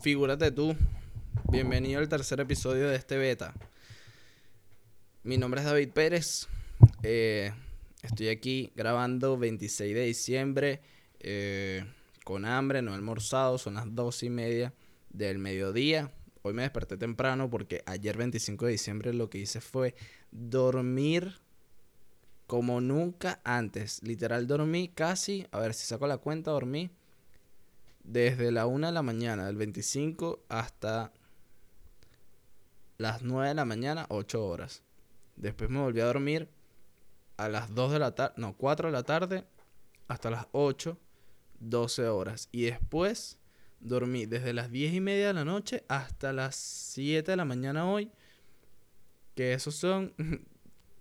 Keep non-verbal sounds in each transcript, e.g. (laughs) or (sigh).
Figúrate tú. Bienvenido al tercer episodio de este beta. Mi nombre es David Pérez. Eh, estoy aquí grabando 26 de diciembre. eh, con hambre, no he almorzado. Son las dos y media del mediodía. Hoy me desperté temprano porque ayer 25 de diciembre lo que hice fue dormir como nunca antes. Literal dormí casi, a ver si saco la cuenta, dormí desde la 1 de la mañana del 25 hasta las 9 de la mañana, 8 horas. Después me volví a dormir a las 2 de la tarde, no, 4 de la tarde hasta las 8, 12 horas. Y después dormí desde las 10 y media de la noche hasta las 7 de la mañana hoy. Que esos son (laughs)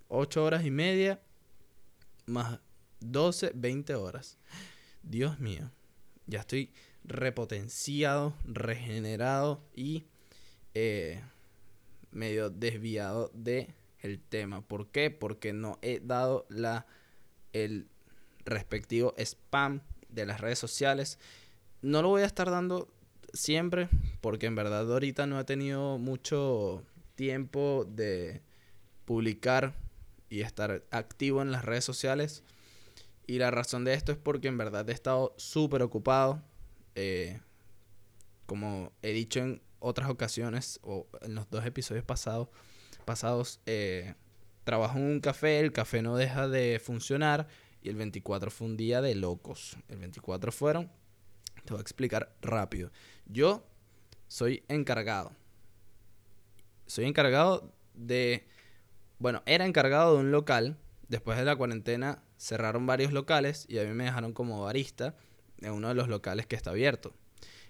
8 horas y media más 12, 20 horas. Dios mío, ya estoy repotenciado, regenerado y eh, medio desviado de el tema. ¿Por qué? Porque no he dado la el respectivo spam de las redes sociales. No lo voy a estar dando siempre porque en verdad ahorita no he tenido mucho tiempo de publicar y estar activo en las redes sociales. Y la razón de esto es porque en verdad he estado súper ocupado. Eh, como he dicho en otras ocasiones o en los dos episodios pasados, eh, trabajo en un café, el café no deja de funcionar y el 24 fue un día de locos. El 24 fueron, te voy a explicar rápido. Yo soy encargado. Soy encargado de, bueno, era encargado de un local. Después de la cuarentena cerraron varios locales y a mí me dejaron como barista en uno de los locales que está abierto.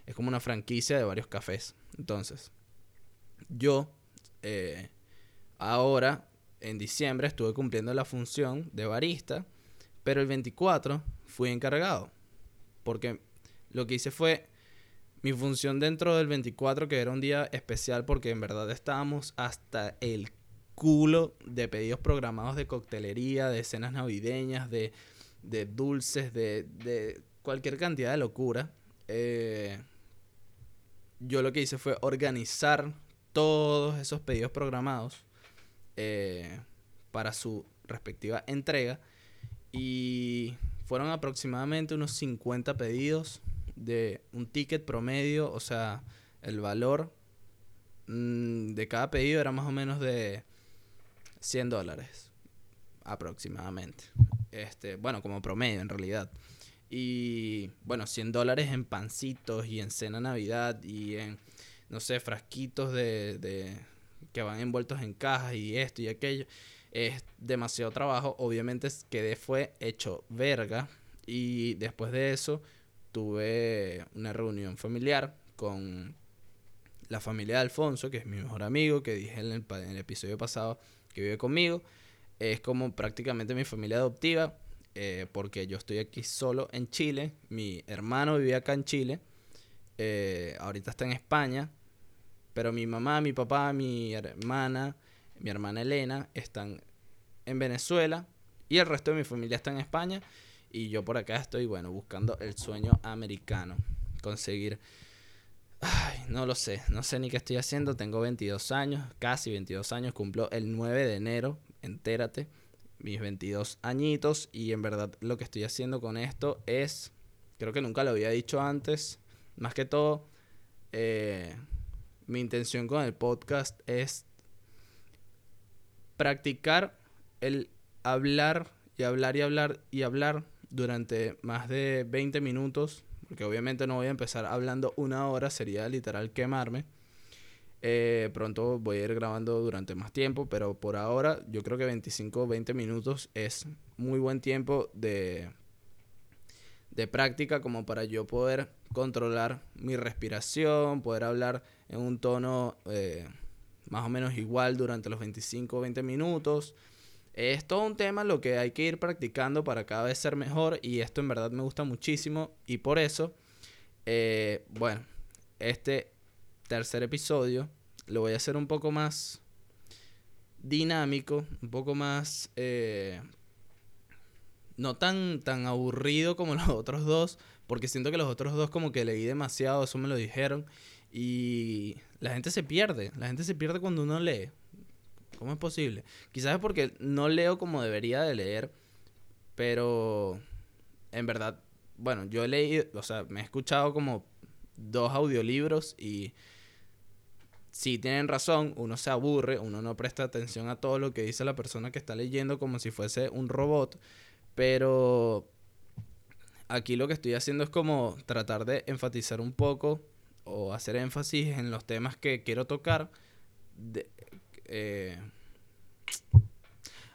Es como una franquicia de varios cafés. Entonces, yo eh, ahora, en diciembre, estuve cumpliendo la función de barista, pero el 24 fui encargado. Porque lo que hice fue mi función dentro del 24, que era un día especial porque en verdad estábamos hasta el culo de pedidos programados de coctelería, de cenas navideñas, de, de dulces, de, de cualquier cantidad de locura. Eh, yo lo que hice fue organizar todos esos pedidos programados eh, para su respectiva entrega. Y fueron aproximadamente unos 50 pedidos de un ticket promedio. O sea, el valor mm, de cada pedido era más o menos de 100 dólares. Aproximadamente. Este, bueno, como promedio en realidad. Y bueno, 100 dólares en pancitos y en cena navidad y en, no sé, frasquitos de, de que van envueltos en cajas y esto y aquello. Es demasiado trabajo. Obviamente quedé fue hecho verga. Y después de eso tuve una reunión familiar con la familia de Alfonso, que es mi mejor amigo, que dije en el, en el episodio pasado que vive conmigo. Es como prácticamente mi familia adoptiva eh, porque yo estoy aquí solo en Chile. Mi hermano vivía acá en Chile. eh, ahorita está en España. Pero mi mamá, mi papá, mi hermana, mi hermana Elena están en Venezuela. Y el resto de mi familia está en España. Y yo por acá estoy, bueno, buscando el sueño americano. Conseguir... Ay, no lo sé. No sé ni qué estoy haciendo. Tengo 22 años, casi 22 años. Cumplo el 9 de enero. Entérate mis 22 añitos y en verdad lo que estoy haciendo con esto es, creo que nunca lo había dicho antes, más que todo, eh, mi intención con el podcast es practicar el hablar y hablar y hablar y hablar durante más de 20 minutos, porque obviamente no voy a empezar hablando una hora, sería literal quemarme. Eh, pronto voy a ir grabando durante más tiempo, pero por ahora yo creo que 25 o 20 minutos es muy buen tiempo de, de práctica como para yo poder controlar mi respiración, poder hablar en un tono eh, más o menos igual durante los 25 o 20 minutos. Es todo un tema lo que hay que ir practicando para cada vez ser mejor y esto en verdad me gusta muchísimo y por eso, eh, bueno, este tercer episodio lo voy a hacer un poco más dinámico, un poco más eh, no tan, tan aburrido como (laughs) los otros dos, porque siento que los otros dos como que leí demasiado, eso me lo dijeron, Y la gente se pierde, la gente se pierde cuando uno lee. ¿Cómo es posible? Quizás es porque no leo como debería de leer, pero en verdad, bueno, yo he leído, o sea, me he escuchado como dos audiolibros y si tienen razón, uno se aburre, uno no presta atención a todo lo que dice la persona que está leyendo como si fuese un robot, pero aquí lo que estoy haciendo es como tratar de enfatizar un poco o hacer énfasis en los temas que quiero tocar. Eh,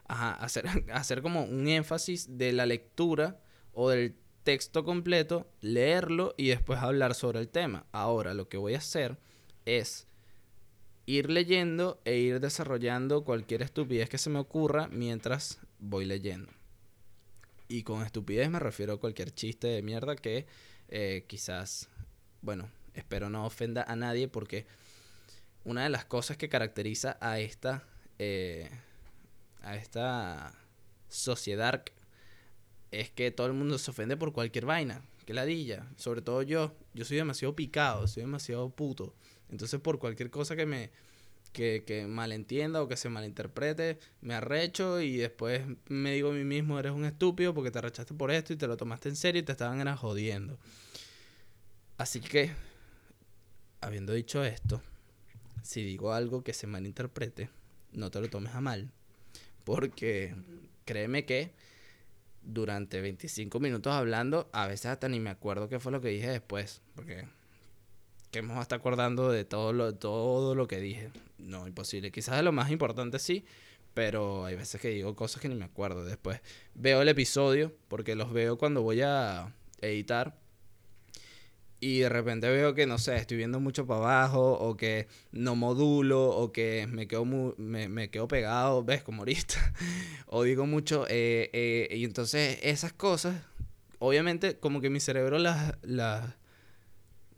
hacer, (laughs) hacer como un énfasis de la lectura o del texto completo, leerlo y después hablar sobre el tema. Ahora lo que voy a hacer es ir leyendo e ir desarrollando cualquier estupidez que se me ocurra mientras voy leyendo. Y con estupidez me refiero a cualquier chiste de mierda que eh, quizás, bueno, espero no ofenda a nadie porque una de las cosas que caracteriza a esta, eh, a esta sociedad es que todo el mundo se ofende por cualquier vaina. Que ladilla. Sobre todo yo. Yo soy demasiado picado, soy demasiado puto. Entonces por cualquier cosa que me que, que malentienda o que se malinterprete, me arrecho y después me digo a mí mismo, eres un estúpido porque te arrechaste por esto y te lo tomaste en serio y te estaban jodiendo. Así que, habiendo dicho esto, si digo algo que se malinterprete, no te lo tomes a mal. Porque créeme que durante 25 minutos hablando, a veces hasta ni me acuerdo qué fue lo que dije después. Porque que me a estar acordando de todo lo, todo lo que dije. No, imposible. Quizás de lo más importante sí, pero hay veces que digo cosas que ni me acuerdo. Después veo el episodio, porque los veo cuando voy a editar. Y de repente veo que, no sé, estoy viendo mucho para abajo, o que no modulo, o que me quedo, me, me quedo pegado, ¿ves? Como ahorita. (laughs) o digo mucho. Eh, eh, y entonces esas cosas, obviamente, como que mi cerebro las, las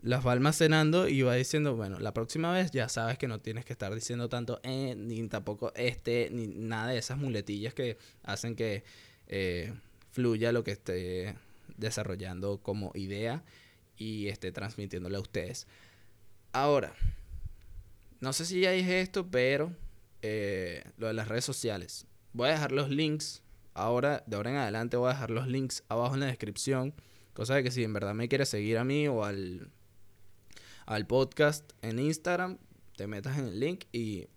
las va almacenando y va diciendo, bueno, la próxima vez ya sabes que no tienes que estar diciendo tanto eh, ni tampoco este, ni nada de esas muletillas que hacen que eh, fluya lo que esté desarrollando como idea y esté transmitiéndole a ustedes. Ahora, no sé si ya dije esto, pero eh, lo de las redes sociales. Voy a dejar los links. Ahora, de ahora en adelante, voy a dejar los links abajo en la descripción. Cosa de que si en verdad me quieres seguir a mí o al al podcast en Instagram, te metas en el link y,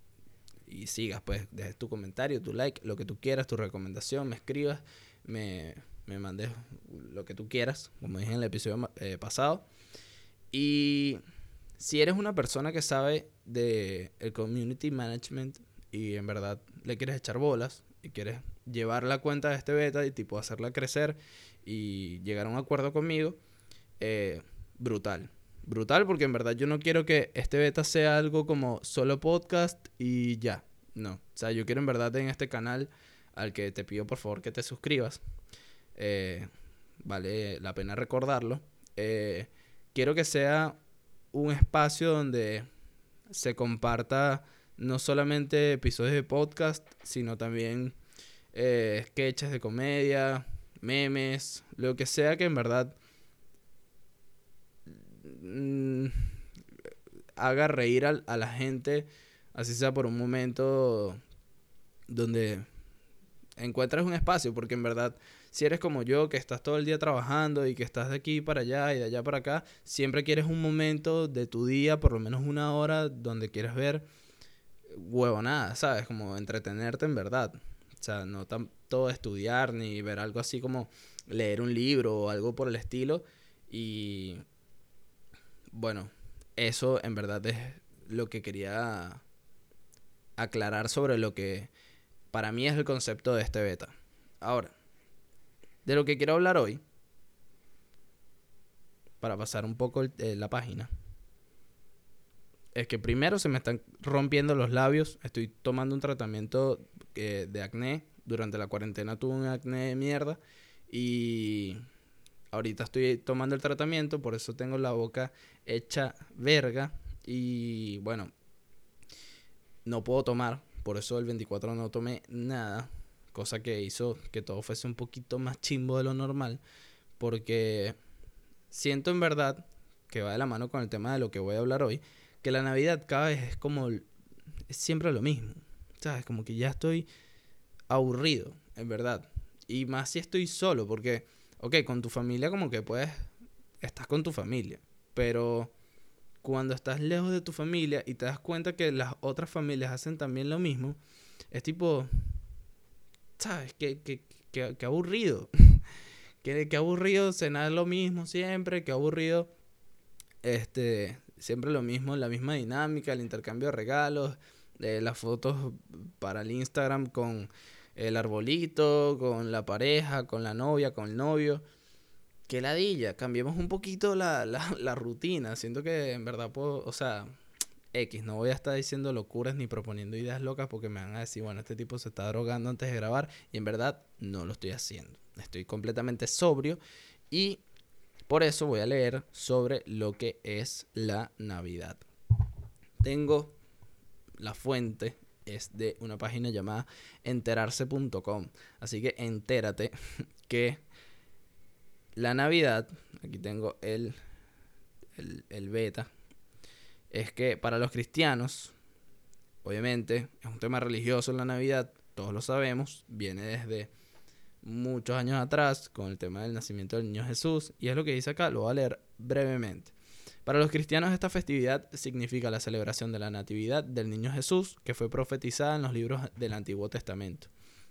y sigas, pues, dejes tu comentario, tu like, lo que tú quieras, tu recomendación, me escribas, me, me mandes lo que tú quieras, como dije en el episodio eh, pasado. Y si eres una persona que sabe de el community management y en verdad le quieres echar bolas y quieres llevar la cuenta de este beta y tipo hacerla crecer y llegar a un acuerdo conmigo, eh, brutal brutal porque en verdad yo no quiero que este beta sea algo como solo podcast y ya. No. O sea, yo quiero en verdad en este canal al que te pido por favor que te suscribas. Eh, vale la pena recordarlo. Eh, quiero que sea un espacio donde se comparta no solamente episodios de podcast, sino también eh, sketches de comedia, memes, lo que sea que en verdad Mm, haga reír a, la gente, así sea por un momento donde encuentras un espacio, porque en verdad, si eres como yo, que estás todo el día trabajando y que estás de aquí para allá y de allá para acá, siempre quieres un momento de tu día, por lo menos una hora, donde quieres ver nada ¿sabes? Como entretenerte en verdad. O sea, no tanto estudiar ni ver algo así como leer un libro o algo por el estilo. Y bueno, eso en verdad es lo que quería aclarar sobre lo que para mí es el concepto de este beta. Ahora, de lo que quiero hablar hoy, para pasar un poco eh, la página, es que primero se me están rompiendo los labios. Estoy tomando un tratamiento eh, de acné. Durante la cuarentena tuve un acné de mierda. Y ahorita estoy tomando el tratamiento, por eso tengo la boca hecha verga. Y bueno, no puedo tomar, por eso el 24 no tomé nada. Cosa que hizo que todo fuese un poquito más chimbo de lo normal. Porque siento en verdad que va de la mano con el tema de lo que voy a hablar hoy, que la Navidad cada vez es como, es siempre lo mismo, ¿sabes? Como que ya estoy aburrido, en verdad. Y más si estoy solo, porque, ok, con tu familia como que puedes, estás con tu familia, pero cuando estás lejos de tu familia y te das cuenta que las otras familias hacen también lo mismo, es tipo, ¿sabes? Qué, qué, qué, aburrido. (laughs) qué, qué aburrido cenar lo mismo siempre, qué aburrido, este, siempre lo mismo, la misma dinámica, el intercambio de regalos, de las fotos para el Instagram con el arbolito, con la pareja, con la novia, con el novio. Que ladilla, cambiemos un poquito la, la, (laughs) la rutina. Siento que en verdad puedo, o sea, X, no voy a estar diciendo locuras ni proponiendo ideas locas porque me van a decir, bueno, este tipo se está drogando antes de grabar y en verdad no lo estoy haciendo. Estoy completamente sobrio y por eso voy a leer sobre lo que es la Navidad. Tengo la fuente es de una página llamada enterarse.com. Así que entérate (laughs) que la Navidad, aquí tengo el, el, beta, es que para los cristianos, obviamente, es un tema religioso la Navidad, todos lo sabemos, viene desde muchos años atrás con el tema del nacimiento del niño Jesús, y es lo que dice acá, lo voy a leer brevemente. Para los cristianos esta festividad significa la celebración de la Natividad del Niño Jesús, que fue profetizada en los libros del Antiguo Testamento.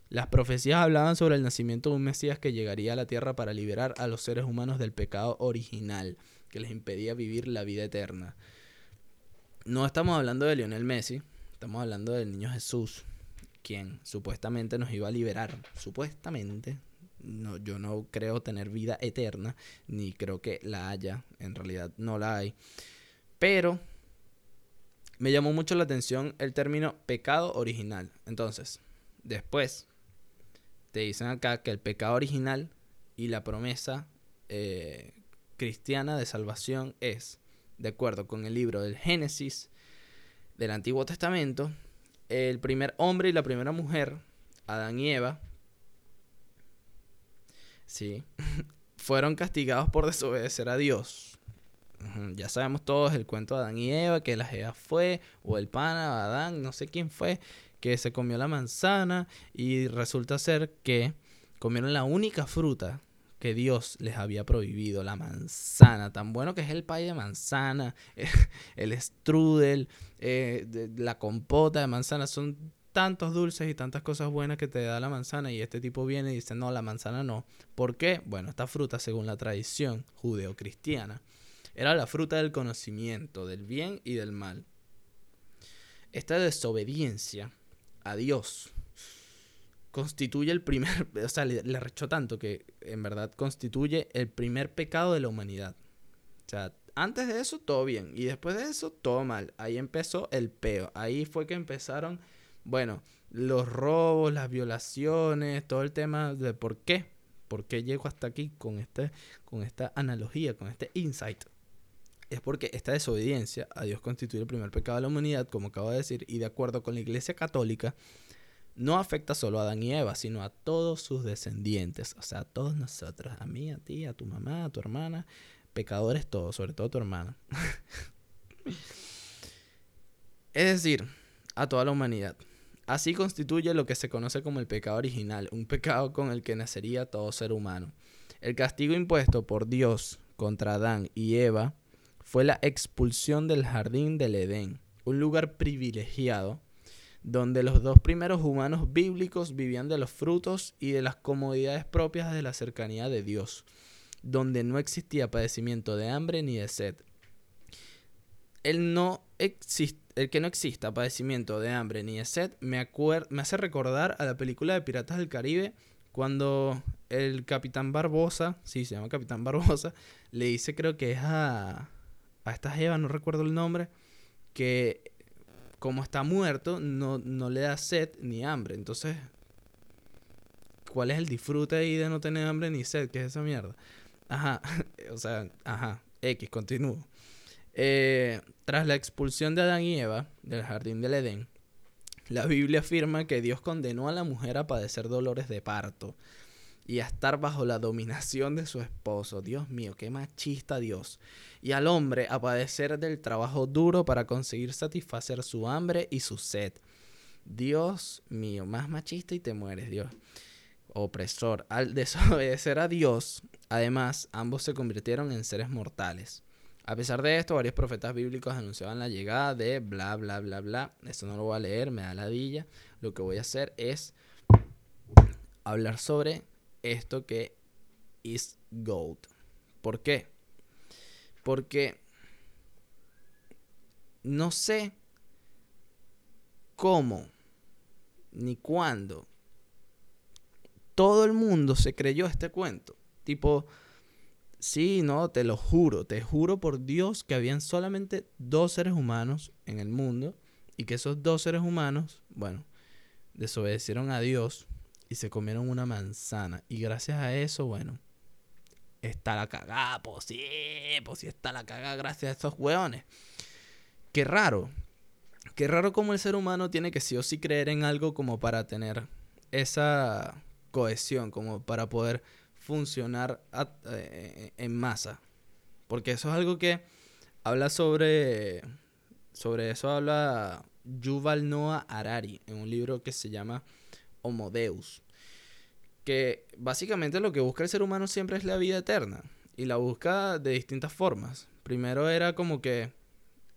Las profecías hablaban sobre el nacimiento de un Mesías que llegaría a la tierra para liberar a los seres humanos del pecado original, que les impedía vivir la vida eterna. No estamos hablando de Lionel Messi, estamos hablando del Niño Jesús, quien supuestamente nos iba a liberar, supuestamente, no, yo no creo tener vida eterna, ni creo que la haya, en realidad no la hay. Pero me llamó mucho la atención el término pecado original. Entonces, después te dicen acá que el pecado original y la promesa eh, cristiana de salvación es, de acuerdo con el libro del Génesis del Antiguo Testamento, el primer hombre y la primera mujer, Adán y Eva, Sí. (laughs) Fueron castigados por desobedecer a Dios. Ya sabemos todos el cuento de Adán y Eva, que la Eva fue, o el pana, Adán, no sé quién fue, que se comió la manzana y resulta ser que comieron la única fruta que Dios les había prohibido, la manzana, tan bueno que es el pay de manzana, (laughs) el strudel, eh, la compota de manzana, son tantos dulces y tantas cosas buenas que te da la manzana y este tipo viene y dice, no, la manzana no. ¿Por qué? Bueno, esta fruta, según la tradición judeocristiana, era la fruta del conocimiento, del bien y del mal. Esta desobediencia a Dios constituye el primer, (laughs) o sea, le, rechó tanto que en verdad constituye el primer pecado de la humanidad. O sea, antes de eso todo bien y después de eso todo mal. Ahí empezó el peo. Ahí fue que empezaron bueno, los robos, las violaciones, todo el tema de por qué, por qué llego hasta aquí con, este, con esta analogía, con este insight. Es porque esta desobediencia a Dios constituye el primer pecado de la humanidad, como acabo de decir, y de acuerdo con la Iglesia Católica, no afecta solo a Adán y Eva, sino a todos sus descendientes, o sea, a todos nosotros, a mí, a ti, a tu mamá, a tu hermana, pecadores todos, sobre todo a tu hermana. (laughs) es decir, a toda la humanidad. Así constituye lo que se conoce como el pecado original, un pecado con el que nacería todo ser humano. El castigo impuesto por Dios contra Adán y Eva fue la expulsión del jardín del Edén, un lugar privilegiado donde los dos primeros humanos bíblicos vivían de los frutos y de las comodidades propias de la cercanía de Dios, donde no existía padecimiento de hambre ni de sed. El no el que no exista padecimiento de hambre ni de sed me, me hace recordar a la película de Piratas del Caribe cuando el capitán Barbosa, sí, se llama capitán Barbosa, le dice creo que es a, a esta Jeva, no recuerdo el nombre, que como está muerto no, no le da sed ni hambre. Entonces, ¿cuál es el disfrute ahí de no tener hambre ni sed? ¿Qué es esa mierda? Ajá, (laughs) o sea, ajá, X, continúo. Eh, tras la expulsión de Adán y Eva del jardín del Edén, la Biblia afirma que Dios condenó a la mujer a padecer dolores de parto. Y a estar bajo la dominación de su esposo. Dios mío, qué machista Dios. Y al hombre a padecer del trabajo duro para conseguir satisfacer su hambre y su sed. Dios mío, más machista y te mueres, Dios. Opresor. Al desobedecer a Dios, además, ambos se convirtieron en seres mortales. A pesar de esto, varios profetas bíblicos anunciaban la llegada de bla, bla, bla, bla. Esto no lo voy a leer, me da ladilla. Lo que voy a hacer es hablar sobre esto que is gold. ¿Por qué? Porque no sé cómo ni cuándo todo el mundo se creyó este cuento. Tipo, sí, no, te lo juro, te juro por Dios que habían solamente dos seres humanos en el mundo y que esos dos seres humanos, bueno, desobedecieron a Dios y se comieron una manzana. Y gracias a eso, bueno, está la cagada, pues sí, pues sí está la cagada gracias a esos hueones. Qué raro. Qué raro como el ser humano tiene que sí o sí creer en algo como para tener esa cohesión, como para poder funcionar eh, en masa. Porque eso es algo que habla sobre... Sobre eso habla Yuval Noah Harari en un libro que se llama Homo Deus. Que básicamente lo que busca el ser humano siempre es la vida eterna. Y la busca de distintas formas. Primero era como que,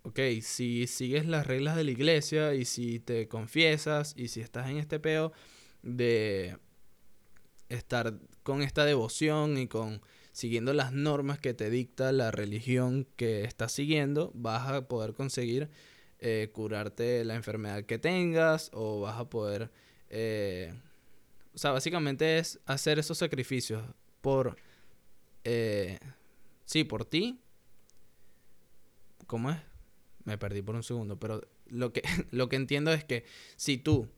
ok, si sigues las reglas de la iglesia y si te confiesas y si estás en este peo de estar con esta devoción y con siguiendo las normas que te dicta la religión que estás siguiendo, vas a poder conseguir eh, curarte la enfermedad que tengas o vas a poder eh, o sea, básicamente es hacer esos sacrificios por... Eh, sí, por ti. ¿Cómo es? Me perdí por un segundo, pero lo que, (laughs) lo que entiendo es que si tú,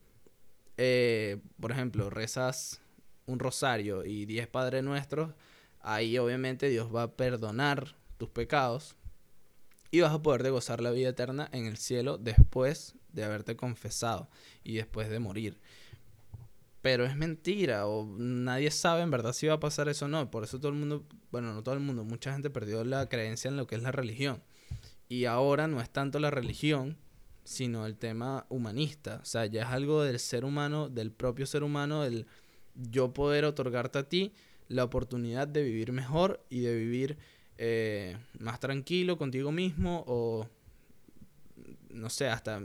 eh, por ejemplo, rezas un rosario y diez Padres Nuestros, ahí obviamente Dios va a perdonar tus pecados y vas a poder gozar la vida eterna en el cielo después de haberte confesado y después de morir pero es mentira o nadie sabe en verdad si va a pasar eso o no. Por eso todo el mundo, bueno, no todo el mundo, mucha gente perdió la creencia en lo que es la religión. Y ahora no es tanto la religión, sino el tema humanista. O sea, ya es algo del ser humano, del propio ser humano, el yo poder otorgarte a ti la oportunidad de vivir mejor y de vivir eh, más tranquilo contigo mismo o, no sé, hasta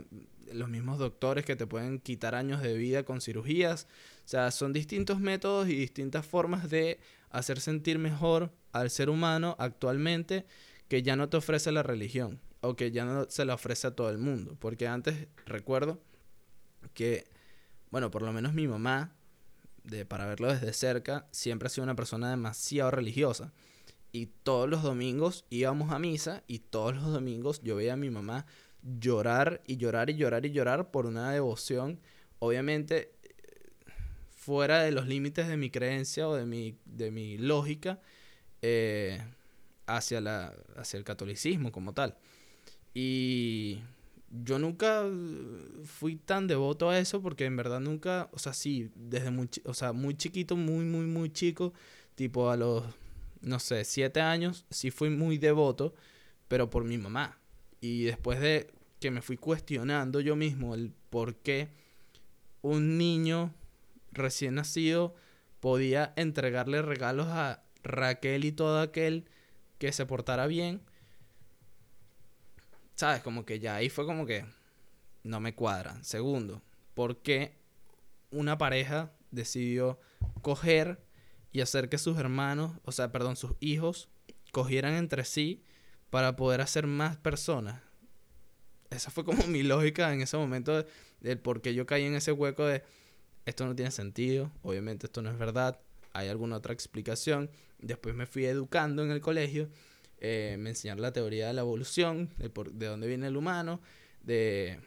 los mismos doctores que te pueden quitar años de vida con cirugías. O sea, son distintos métodos y distintas formas de hacer sentir mejor al ser humano actualmente que ya no te ofrece la religión o que ya no se la ofrece a todo el mundo. Porque antes recuerdo que, bueno, por lo menos mi mamá, de, para verlo desde cerca, siempre ha sido una persona demasiado religiosa. Y todos los domingos íbamos a misa y todos los domingos yo veía a mi mamá llorar y llorar y llorar y llorar por una devoción, obviamente fuera de los límites de mi creencia o de mi, de mi lógica eh, hacia, la, hacia el catolicismo como tal. Y yo nunca fui tan devoto a eso porque en verdad nunca, o sea, sí, desde muy, o sea, muy chiquito, muy, muy, muy chico, tipo a los, no sé, siete años, sí fui muy devoto, pero por mi mamá. Y después de que me fui cuestionando yo mismo el por qué un niño recién nacido podía entregarle regalos a Raquel y todo aquel que se portara bien. ¿Sabes? Como que ya ahí fue como que no me cuadran. Segundo, ¿por qué una pareja decidió coger y hacer que sus hermanos, o sea, perdón, sus hijos, cogieran entre sí para poder hacer más personas. Esa fue como (laughs) mi lógica en ese momento del por qué yo caí en ese hueco de esto no tiene sentido, obviamente esto no es verdad, hay alguna otra explicación. Después me fui educando en el colegio, eh, me enseñaron la teoría de la evolución, de, por, de dónde viene el humano, de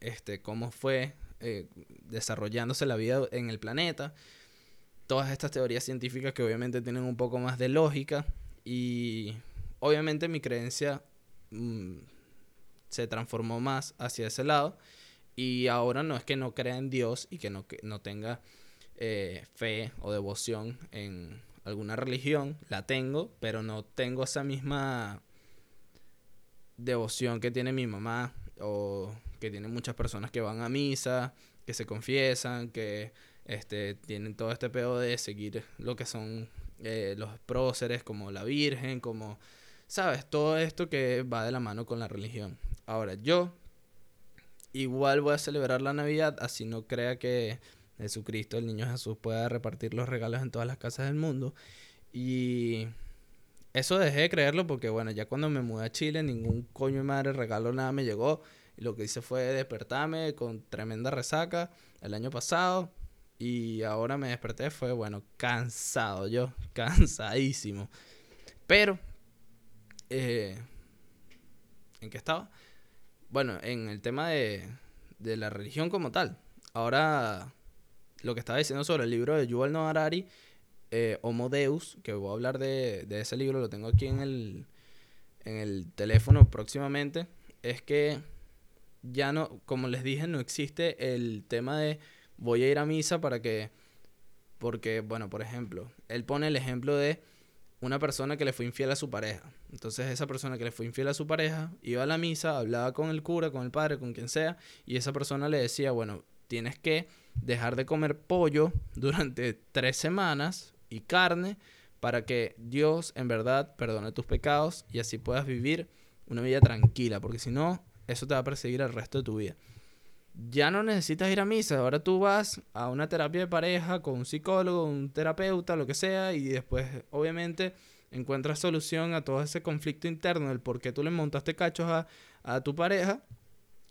este, cómo fue eh, desarrollándose la vida en el planeta. Todas estas teorías científicas que obviamente tienen un poco más de lógica y obviamente mi creencia mm, se transformó más hacia ese lado y ahora no es que no crea en Dios y que no, que no tenga eh, fe o devoción en alguna religión, la tengo, pero no tengo esa misma devoción que tiene mi mamá o que tienen muchas personas que van a misa, que se confiesan, que este, tienen todo este pedo de seguir lo que son eh, los próceres, como la Virgen, como, ¿sabes? Todo esto que va de la mano con la religión. Ahora, yo igual voy a celebrar la Navidad, así no crea que Jesucristo, el niño Jesús, pueda repartir los regalos en todas las casas del mundo. Y eso dejé de creerlo porque, bueno, ya cuando me mudé a Chile, ningún coño de madre regalo nada me llegó. Y lo que hice fue despertarme con tremenda resaca el año pasado. Y ahora me desperté, fue, bueno, cansado yo, (laughs) cansadísimo. Pero, eh, ¿en qué estaba? Bueno, en el tema de, de la religión como tal. Ahora, lo que estaba diciendo sobre el libro de Yuval Noah Harari, eh, Homo Deus, que voy a hablar de, de ese libro, lo tengo aquí en el, en el teléfono próximamente, es que ya no, como les dije, no existe el tema de voy a ir a misa para que, porque, bueno, por ejemplo, él pone el ejemplo de una persona que le fue infiel a su pareja. Entonces esa persona que le fue infiel a su pareja iba a la misa, hablaba con el cura, con el padre, con quien sea, y esa persona le decía, bueno, tienes que dejar de comer pollo durante tres semanas y carne para que Dios en verdad perdone tus pecados y así puedas vivir una vida tranquila, porque si no, eso te va a perseguir el resto de tu vida. Ya no necesitas ir a misa, ahora tú vas a una terapia de pareja con un psicólogo, un terapeuta, lo que sea, y después obviamente encuentras solución a todo ese conflicto interno del por qué tú le montaste cachos a, a tu pareja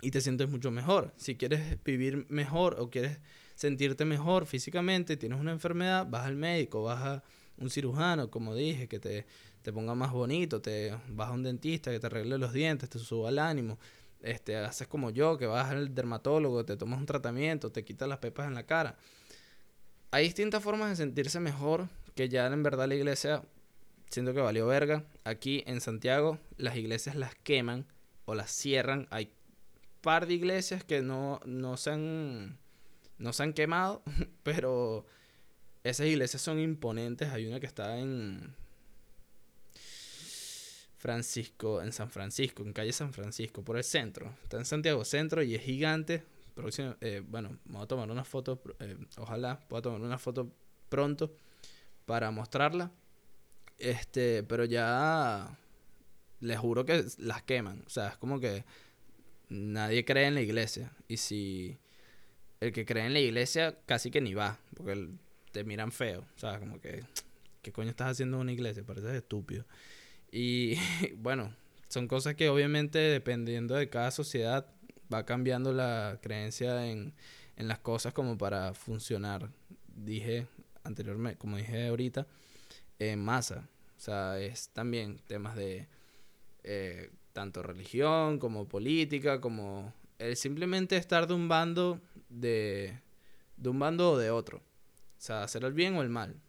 y te sientes mucho mejor. Si quieres vivir mejor o quieres sentirte mejor físicamente, tienes una enfermedad, vas al médico, vas a un cirujano, como dije, que te, te ponga más bonito, te vas a un dentista que te arregle los dientes, te suba el ánimo, este, haces como yo, que vas al dermatólogo, te tomas un tratamiento, te quitas las pepas en la cara. Hay distintas formas de sentirse mejor que ya en verdad la iglesia siento que valió verga. Aquí en Santiago las iglesias las queman o las cierran. Hay par de iglesias que no, no se han no se han quemado, (laughs) pero esas iglesias son imponentes. Hay una que está en Francisco, en San Francisco, en calle San Francisco, por el centro. Está en Santiago Centro y es gigante. Próximo, eh, bueno, voy a tomar una foto, eh, ojalá pueda tomar una foto pronto para mostrarla. Este, pero ya les juro que las queman. O sea, es como que nadie cree en la iglesia. Y si el que cree en la iglesia casi que ni va, porque te miran feo, o sea, como que, ¿qué coño estás haciendo en una iglesia? Pareces estúpido. Y (laughs) bueno, son cosas que obviamente dependiendo de cada sociedad va cambiando la creencia en, en las cosas como para funcionar. Dije anteriormente, como dije ahorita, en masa. O sea, es también temas de eh, tanto religión como política, como el simplemente estar de un bando de, de un bando o de otro. O sea, hacer el bien o el mal.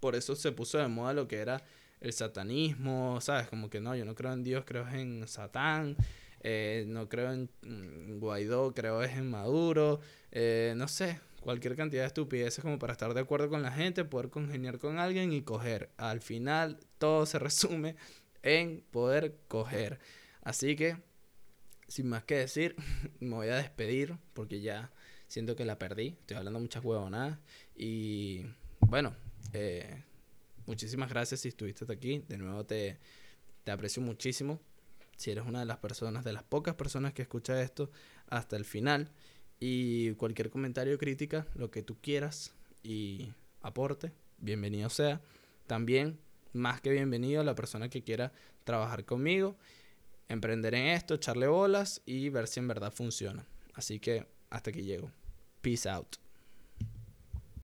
Por eso se puso de moda lo que era el satanismo, ¿sabes? Como que no, yo no creo en Dios, creo en Satán. Eh, no creo en Guaidó, creo es en Maduro. Eh, no sé, cualquier cantidad de estupideces como para estar de acuerdo con la gente, poder congeniar con alguien y coger. Al final todo se (laughs) resume en poder coger. Así que sin más que decir, (laughs) me voy a despedir porque ya siento que la perdí. Estoy hablando muchas huevonadas. Y bueno, eh, muchísimas gracias si estuviste hasta aquí. De nuevo te, te aprecio muchísimo. Si eres una de las personas, de las pocas personas que escucha esto hasta el final. Y cualquier comentario, crítica, lo que tú quieras y aporte, bienvenido sea. También, más que bienvenido a la persona que quiera trabajar conmigo emprender en esto, echarle bolas y ver si en verdad funciona. Así que hasta aquí llego. Peace out.